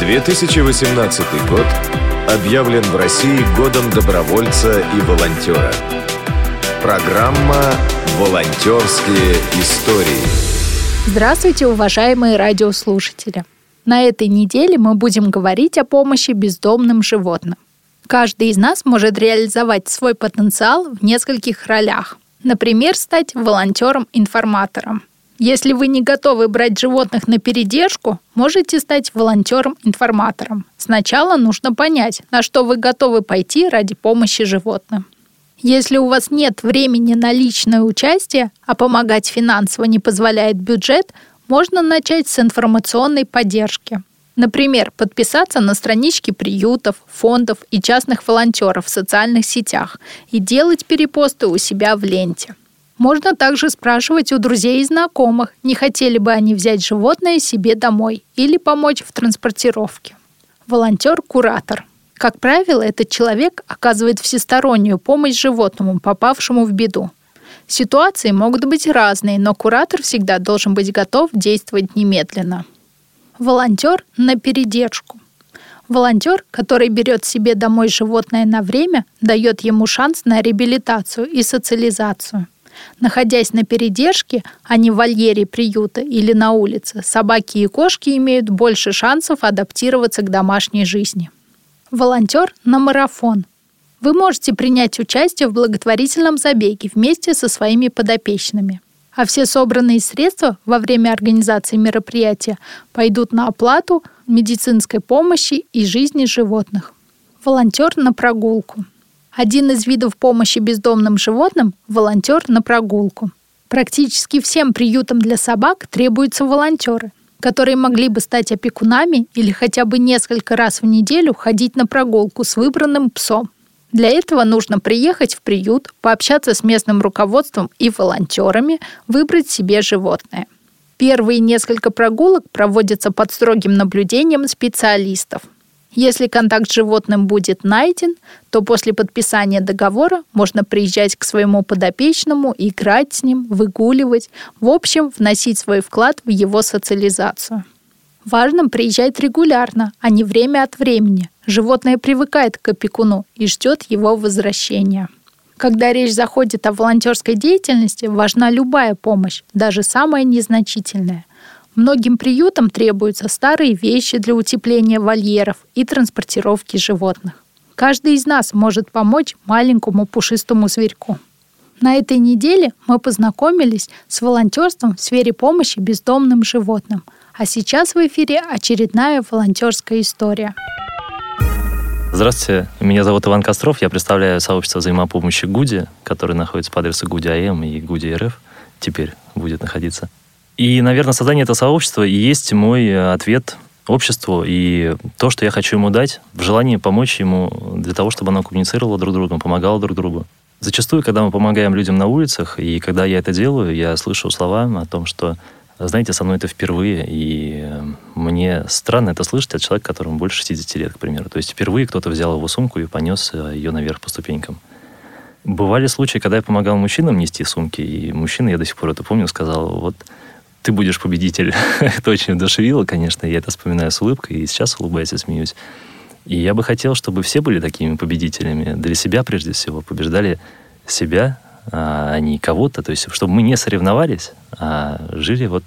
2018 год объявлен в России годом добровольца и волонтера. Программа «Волонтерские истории». Здравствуйте, уважаемые радиослушатели! На этой неделе мы будем говорить о помощи бездомным животным. Каждый из нас может реализовать свой потенциал в нескольких ролях. Например, стать волонтером-информатором. Если вы не готовы брать животных на передержку, можете стать волонтером-информатором. Сначала нужно понять, на что вы готовы пойти ради помощи животным. Если у вас нет времени на личное участие, а помогать финансово не позволяет бюджет, можно начать с информационной поддержки. Например, подписаться на странички приютов, фондов и частных волонтеров в социальных сетях и делать перепосты у себя в ленте. Можно также спрашивать у друзей и знакомых, не хотели бы они взять животное себе домой или помочь в транспортировке. Волонтер-куратор. Как правило, этот человек оказывает всестороннюю помощь животному, попавшему в беду. Ситуации могут быть разные, но куратор всегда должен быть готов действовать немедленно. Волонтер на передержку. Волонтер, который берет себе домой животное на время, дает ему шанс на реабилитацию и социализацию. Находясь на передержке, а не в вольере приюта или на улице, собаки и кошки имеют больше шансов адаптироваться к домашней жизни. Волонтер на марафон. Вы можете принять участие в благотворительном забеге вместе со своими подопечными. А все собранные средства во время организации мероприятия пойдут на оплату медицинской помощи и жизни животных. Волонтер на прогулку. Один из видов помощи бездомным животным – волонтер на прогулку. Практически всем приютам для собак требуются волонтеры, которые могли бы стать опекунами или хотя бы несколько раз в неделю ходить на прогулку с выбранным псом. Для этого нужно приехать в приют, пообщаться с местным руководством и волонтерами, выбрать себе животное. Первые несколько прогулок проводятся под строгим наблюдением специалистов. Если контакт с животным будет найден, то после подписания договора можно приезжать к своему подопечному, играть с ним, выгуливать, в общем, вносить свой вклад в его социализацию. Важно приезжать регулярно, а не время от времени. Животное привыкает к опекуну и ждет его возвращения. Когда речь заходит о волонтерской деятельности, важна любая помощь, даже самая незначительная. Многим приютам требуются старые вещи для утепления вольеров и транспортировки животных. Каждый из нас может помочь маленькому пушистому зверьку. На этой неделе мы познакомились с волонтерством в сфере помощи бездомным животным. А сейчас в эфире очередная волонтерская история. Здравствуйте, меня зовут Иван Костров, я представляю сообщество взаимопомощи ГУДИ, которое находится по адресу ГУДИ АМ и ГУДИ РФ, теперь будет находиться. И, наверное, создание этого сообщества и есть мой э, ответ обществу и то, что я хочу ему дать, в желании помочь ему для того, чтобы оно коммуницировало друг с другом, помогало друг другу. Зачастую, когда мы помогаем людям на улицах, и когда я это делаю, я слышу слова о том, что, знаете, со мной это впервые, и э, мне странно это слышать от человека, которому больше 60 лет, к примеру. То есть впервые кто-то взял его сумку и понес э, ее наверх по ступенькам. Бывали случаи, когда я помогал мужчинам нести сумки, и мужчина, я до сих пор это помню, сказал, вот ты будешь победитель. это очень вдохновило, конечно. Я это вспоминаю с улыбкой, и сейчас улыбаюсь и смеюсь. И я бы хотел, чтобы все были такими победителями. Для себя, прежде всего, побеждали себя, а не кого-то. То есть, чтобы мы не соревновались, а жили вот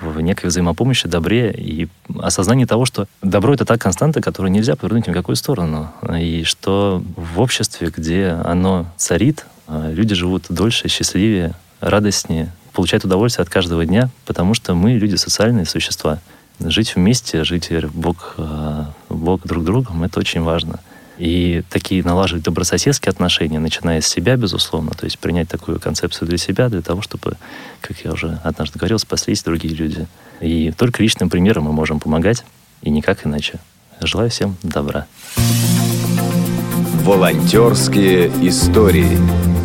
в некой взаимопомощи, добре и осознании того, что добро — это та константа, которую нельзя повернуть ни в какую сторону. И что в обществе, где оно царит, а, люди живут дольше, счастливее, радостнее, получать удовольствие от каждого дня, потому что мы люди социальные существа. Жить вместе, жить бок, э, бок друг другом, это очень важно. И такие налаживать добрососедские отношения, начиная с себя, безусловно, то есть принять такую концепцию для себя, для того, чтобы, как я уже однажды говорил, спаслись другие люди. И только личным примером мы можем помогать, и никак иначе. Желаю всем добра. Волонтерские истории.